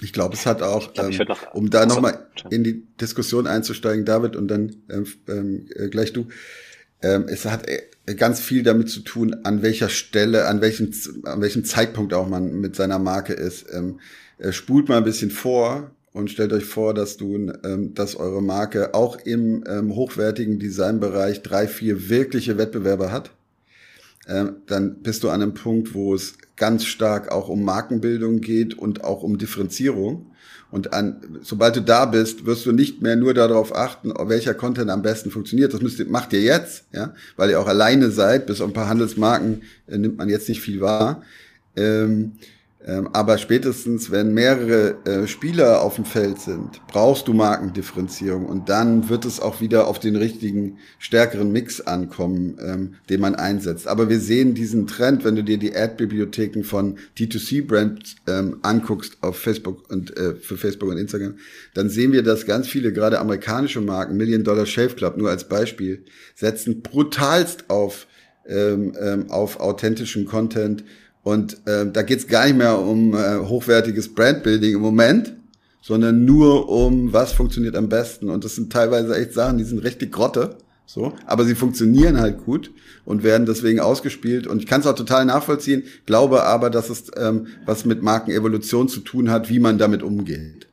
Ich glaube, es hat auch, glaub, ähm, noch, um da nochmal in die Diskussion einzusteigen, David, und dann ähm, ähm, äh, gleich du, ähm, es hat äh, ganz viel damit zu tun, an welcher Stelle, an welchem, an welchem Zeitpunkt auch man mit seiner Marke ist. Ähm, äh, spult mal ein bisschen vor und stellt euch vor, dass du, ähm, dass eure Marke auch im ähm, hochwertigen Designbereich drei, vier wirkliche Wettbewerber hat. Ähm, dann bist du an einem Punkt, wo es ganz stark auch um Markenbildung geht und auch um Differenzierung. Und an, sobald du da bist, wirst du nicht mehr nur darauf achten, welcher Content am besten funktioniert. Das müsst ihr, macht ihr jetzt, ja, weil ihr auch alleine seid. Bis auf ein paar Handelsmarken äh, nimmt man jetzt nicht viel wahr. Ähm, aber spätestens, wenn mehrere äh, Spieler auf dem Feld sind, brauchst du Markendifferenzierung und dann wird es auch wieder auf den richtigen, stärkeren Mix ankommen, ähm, den man einsetzt. Aber wir sehen diesen Trend, wenn du dir die Ad-Bibliotheken von D2C-Brands ähm, anguckst auf Facebook und äh, für Facebook und Instagram, dann sehen wir, dass ganz viele, gerade amerikanische Marken, Million Dollar Shave Club nur als Beispiel, setzen brutalst auf, ähm, ähm, auf authentischen Content und äh, da geht es gar nicht mehr um äh, hochwertiges Brandbuilding im Moment, sondern nur um, was funktioniert am besten. Und das sind teilweise echt Sachen, die sind richtig Grotte. So, aber sie funktionieren halt gut und werden deswegen ausgespielt. Und ich kann es auch total nachvollziehen, glaube aber, dass es ähm, was mit Markenevolution zu tun hat, wie man damit umgeht.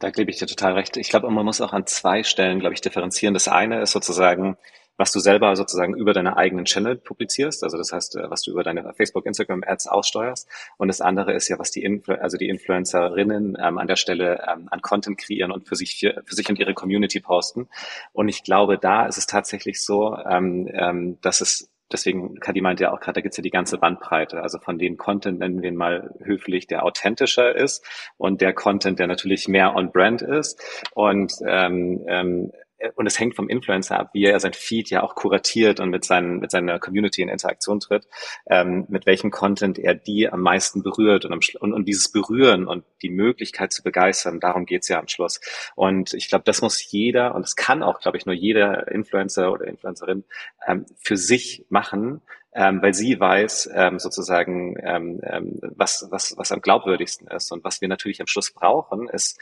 Da gebe ich dir total recht. Ich glaube, man muss auch an zwei Stellen, glaube ich, differenzieren. Das eine ist sozusagen was du selber sozusagen über deine eigenen Channel publizierst, also das heißt, äh, was du über deine Facebook, Instagram Ads aussteuerst. Und das andere ist ja, was die Influ also die Influencerinnen ähm, an der Stelle ähm, an Content kreieren und für sich für, für, sich und ihre Community posten. Und ich glaube, da ist es tatsächlich so, ähm, ähm, dass es deswegen, Kadi meinte ja auch gerade, da gibt's ja die ganze Bandbreite. Also von dem Content nennen wir ihn mal höflich, der authentischer ist und der Content, der natürlich mehr on-brand ist. Und ähm, ähm, und es hängt vom Influencer ab, wie er sein Feed ja auch kuratiert und mit, seinen, mit seiner Community in Interaktion tritt, ähm, mit welchem Content er die am meisten berührt und, am, und, und dieses Berühren und die Möglichkeit zu begeistern, darum geht's ja am Schluss. Und ich glaube, das muss jeder, und das kann auch, glaube ich, nur jeder Influencer oder Influencerin ähm, für sich machen, ähm, weil sie weiß ähm, sozusagen, ähm, ähm, was, was, was am glaubwürdigsten ist. Und was wir natürlich am Schluss brauchen, ist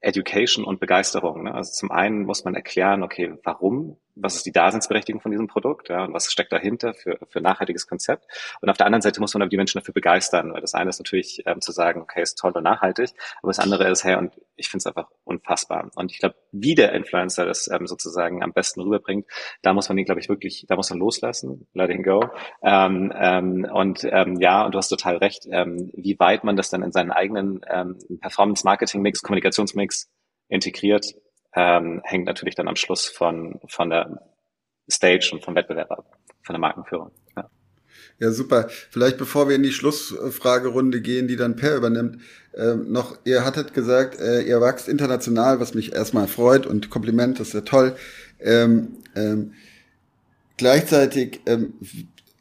Education und Begeisterung. Ne? Also zum einen muss man erklären, okay, warum was ist die Daseinsberechtigung von diesem Produkt ja, und was steckt dahinter für, für nachhaltiges Konzept. Und auf der anderen Seite muss man aber die Menschen dafür begeistern, weil das eine ist natürlich ähm, zu sagen, okay, ist toll und nachhaltig, aber das andere ist, hey, und ich finde es einfach unfassbar. Und ich glaube, wie der Influencer das ähm, sozusagen am besten rüberbringt, da muss man ihn, glaube ich, wirklich, da muss man loslassen, let him go. Ähm, ähm, und ähm, ja, und du hast total recht, ähm, wie weit man das dann in seinen eigenen ähm, Performance-Marketing-Mix, Kommunikationsmix integriert, ähm, hängt natürlich dann am Schluss von, von der Stage und vom Wettbewerb ab, von der Markenführung. Ja. Ja, super. Vielleicht bevor wir in die Schlussfragerunde gehen, die dann Per übernimmt, ähm, noch, ihr hattet gesagt, äh, ihr wachst international, was mich erstmal freut und Kompliment, das ist ja toll. Ähm, ähm, gleichzeitig ähm,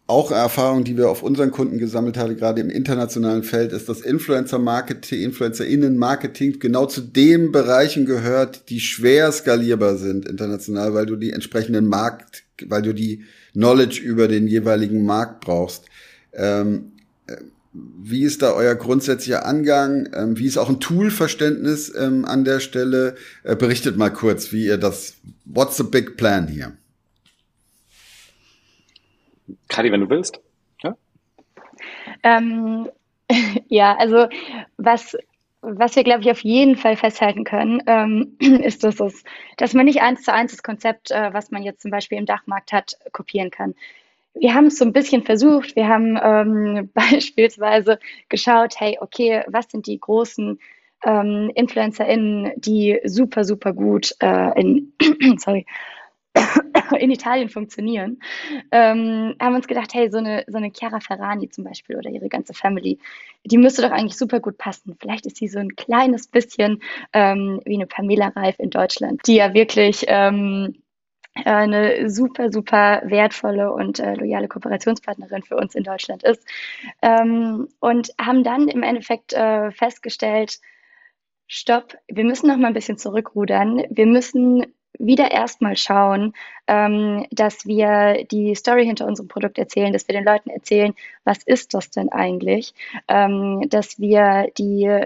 auch Erfahrung, die wir auf unseren Kunden gesammelt haben, gerade im internationalen Feld, ist, dass Influencer-Marketing, Influencer-Innen-Marketing genau zu den Bereichen gehört, die schwer skalierbar sind international, weil du die entsprechenden Markt, weil du die Knowledge über den jeweiligen Markt brauchst. Ähm, äh, wie ist da euer grundsätzlicher Angang? Ähm, wie ist auch ein Toolverständnis ähm, an der Stelle? Äh, berichtet mal kurz, wie ihr das, what's the big plan here? Kadi, wenn du willst. Ja, ähm, ja also was, was wir, glaube ich, auf jeden Fall festhalten können, ähm, ist, dass, es, dass man nicht eins zu eins das Konzept, äh, was man jetzt zum Beispiel im Dachmarkt hat, kopieren kann. Wir haben es so ein bisschen versucht. Wir haben ähm, beispielsweise geschaut, hey, okay, was sind die großen ähm, InfluencerInnen, die super, super gut äh, in, sorry, in Italien funktionieren, ähm, haben uns gedacht, hey, so eine, so eine Chiara Ferrani zum Beispiel oder ihre ganze Family, die müsste doch eigentlich super gut passen. Vielleicht ist sie so ein kleines bisschen ähm, wie eine Pamela Reif in Deutschland, die ja wirklich ähm, eine super, super wertvolle und äh, loyale Kooperationspartnerin für uns in Deutschland ist. Ähm, und haben dann im Endeffekt äh, festgestellt, stopp, wir müssen noch mal ein bisschen zurückrudern. Wir müssen wieder erstmal schauen, ähm, dass wir die Story hinter unserem Produkt erzählen, dass wir den Leuten erzählen, was ist das denn eigentlich, ähm, dass wir die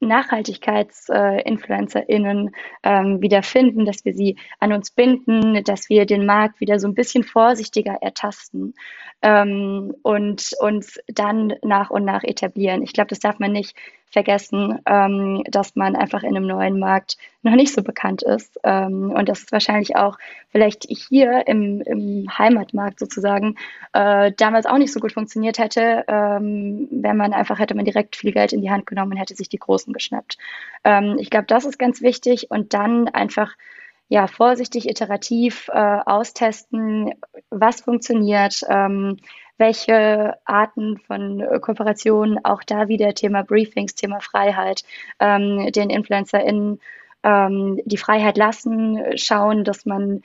Nachhaltigkeitsinfluencerinnen ähm, wieder finden, dass wir sie an uns binden, dass wir den Markt wieder so ein bisschen vorsichtiger ertasten ähm, und uns dann nach und nach etablieren. Ich glaube, das darf man nicht vergessen, ähm, dass man einfach in einem neuen Markt noch nicht so bekannt ist. Ähm, und dass es wahrscheinlich auch vielleicht hier im, im Heimatmarkt sozusagen äh, damals auch nicht so gut funktioniert hätte, ähm, wenn man einfach hätte man direkt viel Geld in die Hand genommen und hätte sich die Großen geschnappt. Ähm, ich glaube, das ist ganz wichtig und dann einfach ja, vorsichtig, iterativ äh, austesten, was funktioniert, ähm, welche Arten von Kooperationen, auch da wieder Thema Briefings, Thema Freiheit, ähm, den InfluencerInnen ähm, die Freiheit lassen, schauen, dass man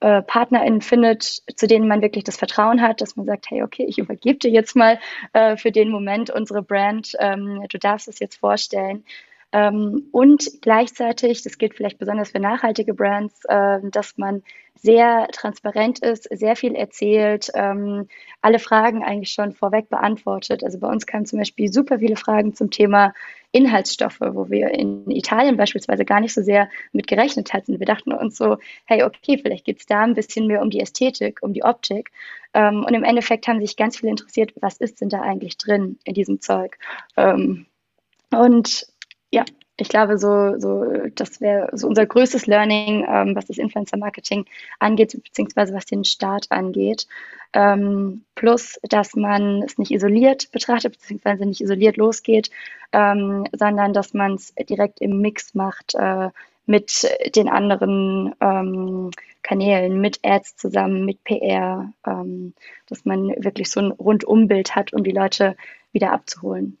äh, PartnerInnen findet, zu denen man wirklich das Vertrauen hat, dass man sagt, hey, okay, ich übergebe dir jetzt mal äh, für den Moment unsere Brand, ähm, du darfst es jetzt vorstellen. Ähm, und gleichzeitig, das gilt vielleicht besonders für nachhaltige Brands, äh, dass man sehr transparent ist, sehr viel erzählt, ähm, alle Fragen eigentlich schon vorweg beantwortet. Also bei uns kamen zum Beispiel super viele Fragen zum Thema Inhaltsstoffe, wo wir in Italien beispielsweise gar nicht so sehr mit gerechnet hatten. Wir dachten uns so, hey, okay, vielleicht geht es da ein bisschen mehr um die Ästhetik, um die Optik. Ähm, und im Endeffekt haben sich ganz viele interessiert, was ist denn da eigentlich drin in diesem Zeug? Ähm, und ja, ich glaube, so, so das wäre so unser größtes Learning, ähm, was das Influencer-Marketing angeht, beziehungsweise was den Start angeht. Ähm, plus, dass man es nicht isoliert betrachtet, beziehungsweise nicht isoliert losgeht, ähm, sondern dass man es direkt im Mix macht äh, mit den anderen ähm, Kanälen, mit Ads zusammen, mit PR, ähm, dass man wirklich so ein Rundumbild hat, um die Leute wieder abzuholen.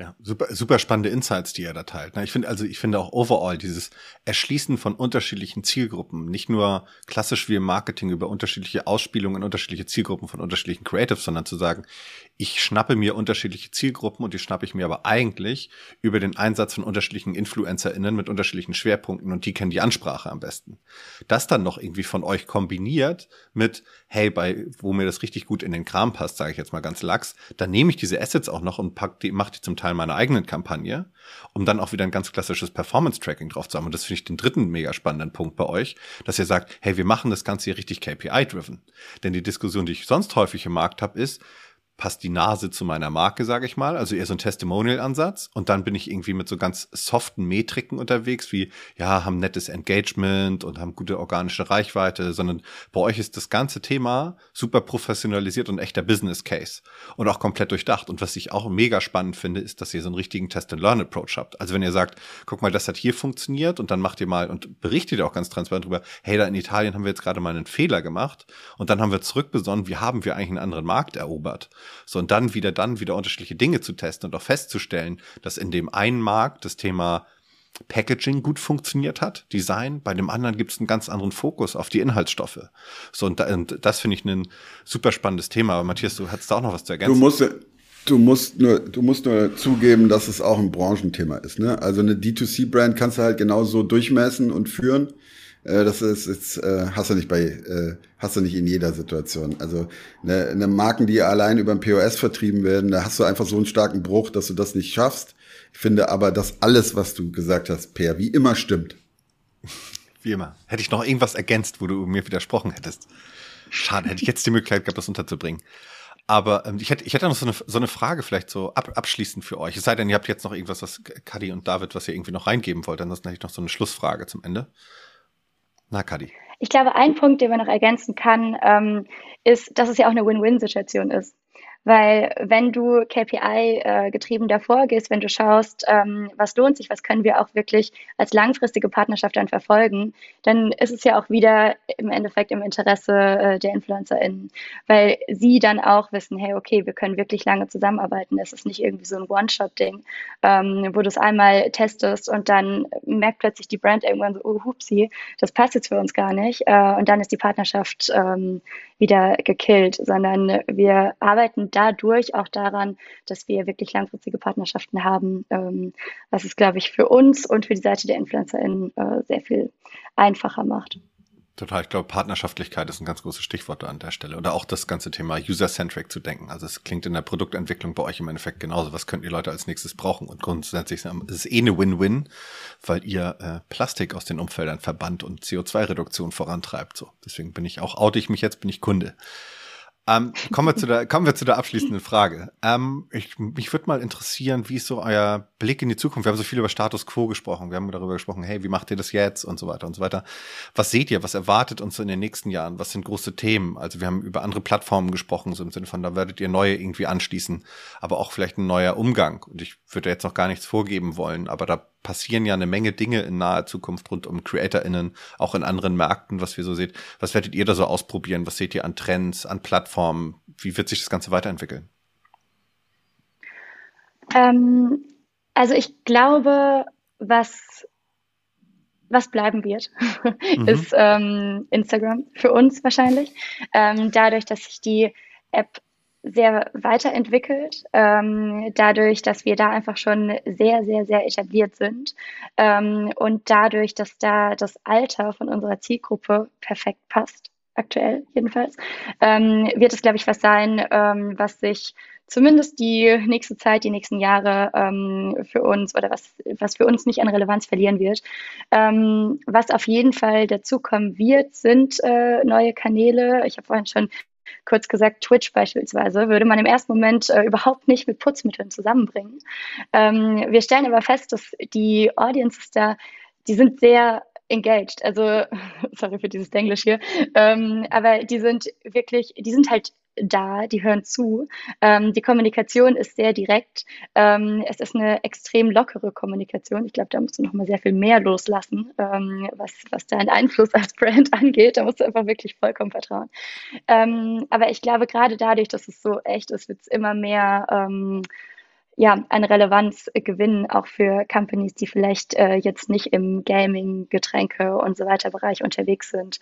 Ja, super, super spannende Insights, die er da teilt. Ich finde, also ich finde auch overall dieses Erschließen von unterschiedlichen Zielgruppen, nicht nur klassisch wie im Marketing über unterschiedliche Ausspielungen, unterschiedliche Zielgruppen von unterschiedlichen Creatives, sondern zu sagen, ich schnappe mir unterschiedliche Zielgruppen und die schnappe ich mir aber eigentlich über den Einsatz von unterschiedlichen InfluencerInnen mit unterschiedlichen Schwerpunkten und die kennen die Ansprache am besten. Das dann noch irgendwie von euch kombiniert mit, hey, bei, wo mir das richtig gut in den Kram passt, sage ich jetzt mal ganz lax, dann nehme ich diese Assets auch noch und pack die, mach die zum Teil Teil meiner eigenen Kampagne, um dann auch wieder ein ganz klassisches Performance-Tracking drauf zu haben. Und das finde ich den dritten mega spannenden Punkt bei euch, dass ihr sagt, hey, wir machen das Ganze hier richtig KPI-driven. Denn die Diskussion, die ich sonst häufig im Markt habe, ist, passt die Nase zu meiner Marke, sage ich mal. Also eher so ein Testimonial-Ansatz. Und dann bin ich irgendwie mit so ganz soften Metriken unterwegs, wie, ja, haben nettes Engagement und haben gute organische Reichweite, sondern bei euch ist das ganze Thema super professionalisiert und echter Business Case und auch komplett durchdacht. Und was ich auch mega spannend finde, ist, dass ihr so einen richtigen Test-and-Learn-Approach habt. Also wenn ihr sagt, guck mal, das hat hier funktioniert und dann macht ihr mal und berichtet auch ganz transparent drüber, hey, da in Italien haben wir jetzt gerade mal einen Fehler gemacht und dann haben wir zurückbesonnen, wie haben wir eigentlich einen anderen Markt erobert? So und dann wieder dann wieder unterschiedliche Dinge zu testen und auch festzustellen, dass in dem einen Markt das Thema Packaging gut funktioniert hat, Design, bei dem anderen gibt es einen ganz anderen Fokus auf die Inhaltsstoffe. So und, da, und das finde ich ein super spannendes Thema. Aber Matthias, du hattest da auch noch was zu ergänzen. Du musst, du musst nur, du musst nur zugeben, dass es auch ein Branchenthema ist. Ne? Also eine D2C-Brand kannst du halt genauso durchmessen und führen. Äh, das ist jetzt äh, hast du nicht bei äh, hast du nicht in jeder Situation. Also eine, eine Marken, die allein über den POS vertrieben werden, da hast du einfach so einen starken Bruch, dass du das nicht schaffst. Ich finde aber, dass alles, was du gesagt hast, Per, wie immer stimmt. Wie immer. Hätte ich noch irgendwas ergänzt, wo du mir widersprochen hättest. Schade, hätte ich jetzt die Möglichkeit gehabt, das unterzubringen. Aber ähm, ich hätte, ich hätte noch so eine, so eine Frage vielleicht so ab, abschließend für euch. Es sei denn, ihr habt jetzt noch irgendwas, was Kadi und David, was ihr irgendwie noch reingeben wollt. Ansonsten hätte ich noch so eine Schlussfrage zum Ende. Na, Kadi. Ich glaube, ein Punkt, den man noch ergänzen kann, ähm, ist, dass es ja auch eine Win-Win-Situation ist. Weil wenn du KPI-getrieben äh, davor gehst, wenn du schaust, ähm, was lohnt sich, was können wir auch wirklich als langfristige Partnerschaft dann verfolgen, dann ist es ja auch wieder im Endeffekt im Interesse äh, der InfluencerInnen, weil sie dann auch wissen, hey, okay, wir können wirklich lange zusammenarbeiten. Es ist nicht irgendwie so ein One-Shot-Ding, ähm, wo du es einmal testest und dann merkt plötzlich die Brand irgendwann so, oh, hupsi, das passt jetzt für uns gar nicht. Äh, und dann ist die Partnerschaft ähm, wieder gekillt, sondern wir arbeiten dadurch auch daran, dass wir wirklich langfristige Partnerschaften haben, ähm, was es, glaube ich, für uns und für die Seite der InfluencerInnen äh, sehr viel einfacher macht. Total. Ich glaube, Partnerschaftlichkeit ist ein ganz großes Stichwort an der Stelle. Oder auch das ganze Thema User-Centric zu denken. Also es klingt in der Produktentwicklung bei euch im Endeffekt genauso. Was könnten die Leute als nächstes brauchen? Und grundsätzlich ist es eh eine Win-Win, weil ihr äh, Plastik aus den Umfeldern verbannt und CO2-Reduktion vorantreibt. So. Deswegen bin ich auch, oute ich mich jetzt, bin ich Kunde. Ähm, kommen, wir zu der, kommen wir zu der abschließenden Frage. Ähm, ich, mich würde mal interessieren, wie ist so euer Blick in die Zukunft? Wir haben so viel über Status Quo gesprochen. Wir haben darüber gesprochen, hey, wie macht ihr das jetzt und so weiter und so weiter. Was seht ihr? Was erwartet uns in den nächsten Jahren? Was sind große Themen? Also wir haben über andere Plattformen gesprochen, so im Sinne von, da werdet ihr neue irgendwie anschließen, aber auch vielleicht ein neuer Umgang. Und ich würde jetzt noch gar nichts vorgeben wollen, aber da passieren ja eine Menge Dinge in naher Zukunft rund um CreatorInnen, auch in anderen Märkten, was wir so seht. Was werdet ihr da so ausprobieren? Was seht ihr an Trends, an Plattformen? Wie wird sich das Ganze weiterentwickeln? Ähm, also ich glaube, was, was bleiben wird, mhm. ist ähm, Instagram für uns wahrscheinlich. Ähm, dadurch, dass sich die App sehr weiterentwickelt, ähm, dadurch, dass wir da einfach schon sehr, sehr, sehr etabliert sind ähm, und dadurch, dass da das Alter von unserer Zielgruppe perfekt passt, aktuell jedenfalls, ähm, wird es, glaube ich, was sein, ähm, was sich zumindest die nächste Zeit, die nächsten Jahre ähm, für uns oder was, was für uns nicht an Relevanz verlieren wird. Ähm, was auf jeden Fall dazukommen wird, sind äh, neue Kanäle. Ich habe vorhin schon kurz gesagt, Twitch beispielsweise, würde man im ersten Moment äh, überhaupt nicht mit Putzmitteln zusammenbringen. Ähm, wir stellen aber fest, dass die Audiences da, die sind sehr engaged. Also, sorry für dieses Englisch hier, ähm, aber die sind wirklich, die sind halt da, die hören zu. Ähm, die Kommunikation ist sehr direkt. Ähm, es ist eine extrem lockere Kommunikation. Ich glaube, da musst du noch mal sehr viel mehr loslassen, ähm, was, was deinen Einfluss als Brand angeht. Da musst du einfach wirklich vollkommen vertrauen. Ähm, aber ich glaube, gerade dadurch, dass es so echt ist, wird es immer mehr ähm, ja, eine Relevanz gewinnen, auch für Companies, die vielleicht äh, jetzt nicht im Gaming, Getränke und so weiter Bereich unterwegs sind.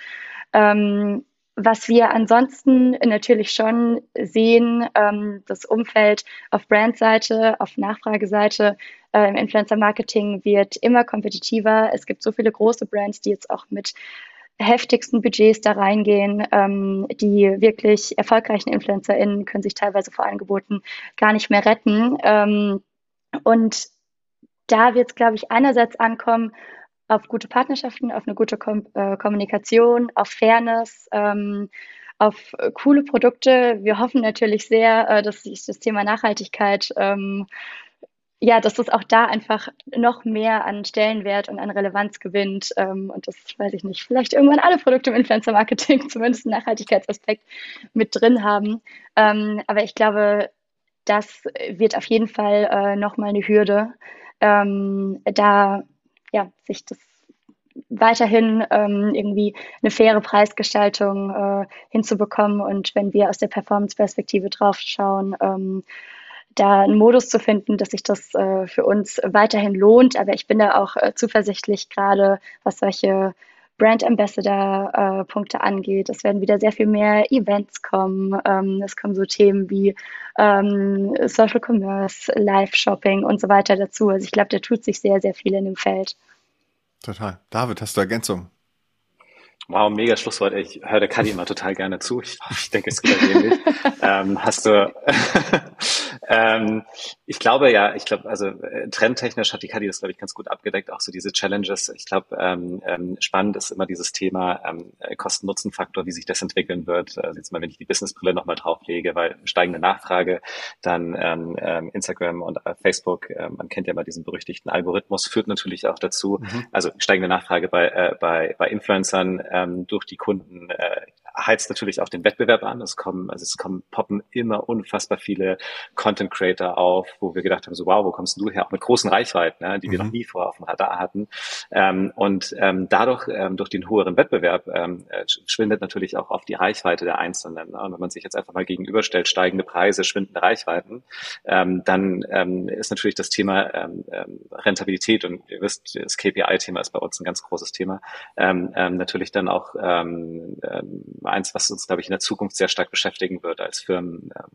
Ähm, was wir ansonsten natürlich schon sehen, ähm, das Umfeld auf Brandseite, auf Nachfrageseite äh, im Influencer-Marketing wird immer kompetitiver. Es gibt so viele große Brands, die jetzt auch mit heftigsten Budgets da reingehen. Ähm, die wirklich erfolgreichen InfluencerInnen können sich teilweise vor Angeboten gar nicht mehr retten. Ähm, und da wird es, glaube ich, einerseits ankommen, auf gute Partnerschaften, auf eine gute Kom äh, Kommunikation, auf Fairness, ähm, auf äh, coole Produkte. Wir hoffen natürlich sehr, äh, dass sich das Thema Nachhaltigkeit, ähm, ja, dass es auch da einfach noch mehr an Stellenwert und an Relevanz gewinnt. Ähm, und das weiß ich nicht, vielleicht irgendwann alle Produkte im Influencer-Marketing zumindest einen Nachhaltigkeitsaspekt mit drin haben. Ähm, aber ich glaube, das wird auf jeden Fall äh, nochmal eine Hürde. Ähm, da ja, sich das weiterhin ähm, irgendwie eine faire Preisgestaltung äh, hinzubekommen und wenn wir aus der Performance-Perspektive drauf schauen, ähm, da einen Modus zu finden, dass sich das äh, für uns weiterhin lohnt. Aber ich bin da auch äh, zuversichtlich, gerade was solche Brand Ambassador-Punkte äh, angeht. Es werden wieder sehr viel mehr Events kommen. Ähm, es kommen so Themen wie ähm, Social Commerce, Live-Shopping und so weiter dazu. Also ich glaube, da tut sich sehr, sehr viel in dem Feld. Total. David, hast du Ergänzung? Wow, mega Schlusswort. Ich höre der Kadi immer total gerne zu. Ich, ich denke, es geht ähnlich. ähm, hast du, ähm, ich glaube ja, ich glaube, also äh, trendtechnisch hat die Kadi das, glaube ich, ganz gut abgedeckt, auch so diese Challenges. Ich glaube, ähm, ähm, spannend ist immer dieses Thema ähm, Kosten-Nutzen-Faktor, wie sich das entwickeln wird. Also jetzt mal, wenn ich die Businessbrille nochmal drauflege, weil steigende Nachfrage, dann ähm, ähm, Instagram und äh, Facebook, äh, man kennt ja mal diesen berüchtigten Algorithmus, führt natürlich auch dazu, mhm. also steigende Nachfrage bei, äh, bei, bei Influencern, ähm, durch die Kunden äh, heizt natürlich auch den Wettbewerb an. Es kommen, also es kommen, poppen immer unfassbar viele Content Creator auf, wo wir gedacht haben, so wow, wo kommst du her? Auch mit großen Reichweiten, ne, die wir mhm. noch nie vorher auf dem Radar hatten. Ähm, und ähm, dadurch, ähm, durch den höheren Wettbewerb, ähm, äh, schwindet natürlich auch oft die Reichweite der Einzelnen. Ne? Und wenn man sich jetzt einfach mal gegenüberstellt, steigende Preise, schwindende Reichweiten, ähm, dann ähm, ist natürlich das Thema ähm, ähm Rentabilität und ihr wisst, das KPI-Thema ist bei uns ein ganz großes Thema, ähm, ähm, natürlich dann auch ähm, ähm, eins, was uns, glaube ich, in der Zukunft sehr stark beschäftigen wird als Firmen. Ähm,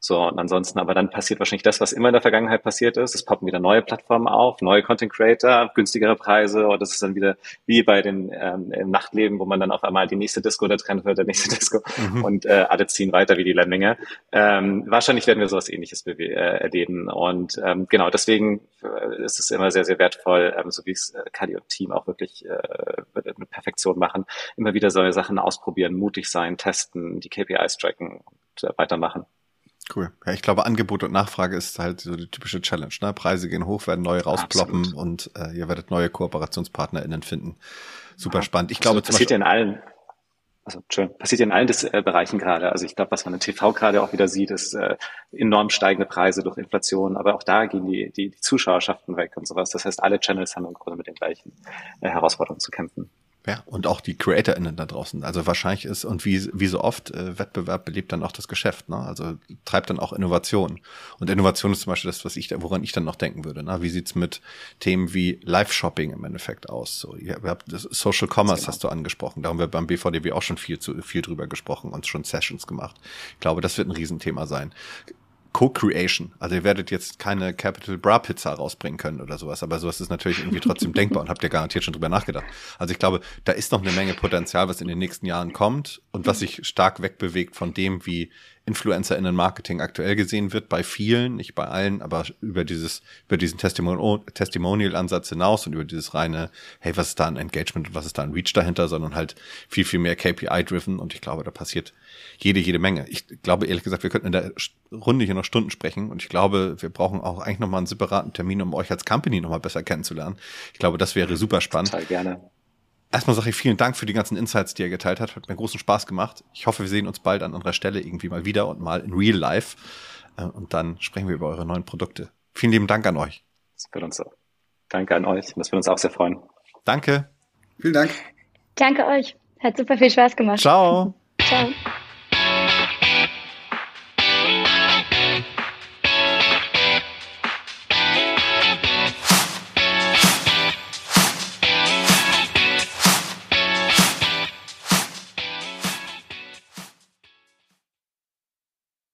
so, und ansonsten, aber dann passiert wahrscheinlich das, was immer in der Vergangenheit passiert ist. Es poppen wieder neue Plattformen auf, neue Content Creator, günstigere Preise und das ist dann wieder wie bei den ähm, im Nachtleben, wo man dann auf einmal die nächste Disco der Trend wird, der nächste Disco mhm. und äh, alle ziehen weiter wie die Lemminge. Ähm, wahrscheinlich werden wir sowas ähnliches äh, erleben und ähm, genau, deswegen äh, ist es immer sehr, sehr wertvoll, ähm, so wie es äh, Kadi und Team auch wirklich äh, mit Perfektion machen, immer wieder solche Sachen ausprobieren, mutig sein, testen, die KPIs tracken und äh, weitermachen. Cool. Ja, ich glaube, Angebot und Nachfrage ist halt so die typische Challenge. Ne? Preise gehen hoch, werden neue rausploppen Absolut. und äh, ihr werdet neue KooperationspartnerInnen finden. Super ja. spannend. Ich glaube, das passiert ja in allen, also schön, passiert ja in allen Des, äh, Bereichen gerade. Also ich glaube, was man in TV gerade auch wieder sieht, ist äh, enorm steigende Preise durch Inflation, aber auch da gehen die, die, die Zuschauerschaften weg und sowas. Das heißt, alle Channels haben im Grunde mit den gleichen äh, Herausforderungen zu kämpfen. Ja, und auch die CreatorInnen da draußen. Also wahrscheinlich ist, und wie, wie so oft, äh, Wettbewerb belebt dann auch das Geschäft, ne? Also treibt dann auch Innovation. Und Innovation ist zum Beispiel das, was ich, woran ich dann noch denken würde. Ne? Wie sieht's mit Themen wie Live-Shopping im Endeffekt aus? So, ihr habt Social Commerce genau. hast du angesprochen. Da haben wir beim BVDW auch schon viel zu viel drüber gesprochen und schon Sessions gemacht. Ich glaube, das wird ein Riesenthema sein. Co-Creation. Also ihr werdet jetzt keine Capital Bra Pizza rausbringen können oder sowas, aber sowas ist natürlich irgendwie trotzdem denkbar und habt ihr garantiert schon drüber nachgedacht. Also ich glaube, da ist noch eine Menge Potenzial, was in den nächsten Jahren kommt und was sich stark wegbewegt von dem, wie InfluencerInnen-Marketing aktuell gesehen wird, bei vielen, nicht bei allen, aber über dieses, über diesen Testimonial-Ansatz hinaus und über dieses reine, hey, was ist da ein Engagement und was ist da ein Reach dahinter, sondern halt viel, viel mehr KPI-driven und ich glaube, da passiert jede, jede Menge. Ich glaube, ehrlich gesagt, wir könnten in der Runde hier noch Stunden sprechen und ich glaube, wir brauchen auch eigentlich nochmal einen separaten Termin, um euch als Company nochmal besser kennenzulernen. Ich glaube, das wäre super spannend. Total gerne. Erstmal sage ich vielen Dank für die ganzen Insights, die ihr geteilt habt. Hat mir großen Spaß gemacht. Ich hoffe, wir sehen uns bald an anderer Stelle irgendwie mal wieder und mal in Real Life. Äh, und dann sprechen wir über eure neuen Produkte. Vielen lieben Dank an euch. Das wird uns so. Danke an euch. Das wird uns auch sehr freuen. Danke. Vielen Dank. Danke euch. Hat super viel Spaß gemacht. Ciao. Ciao.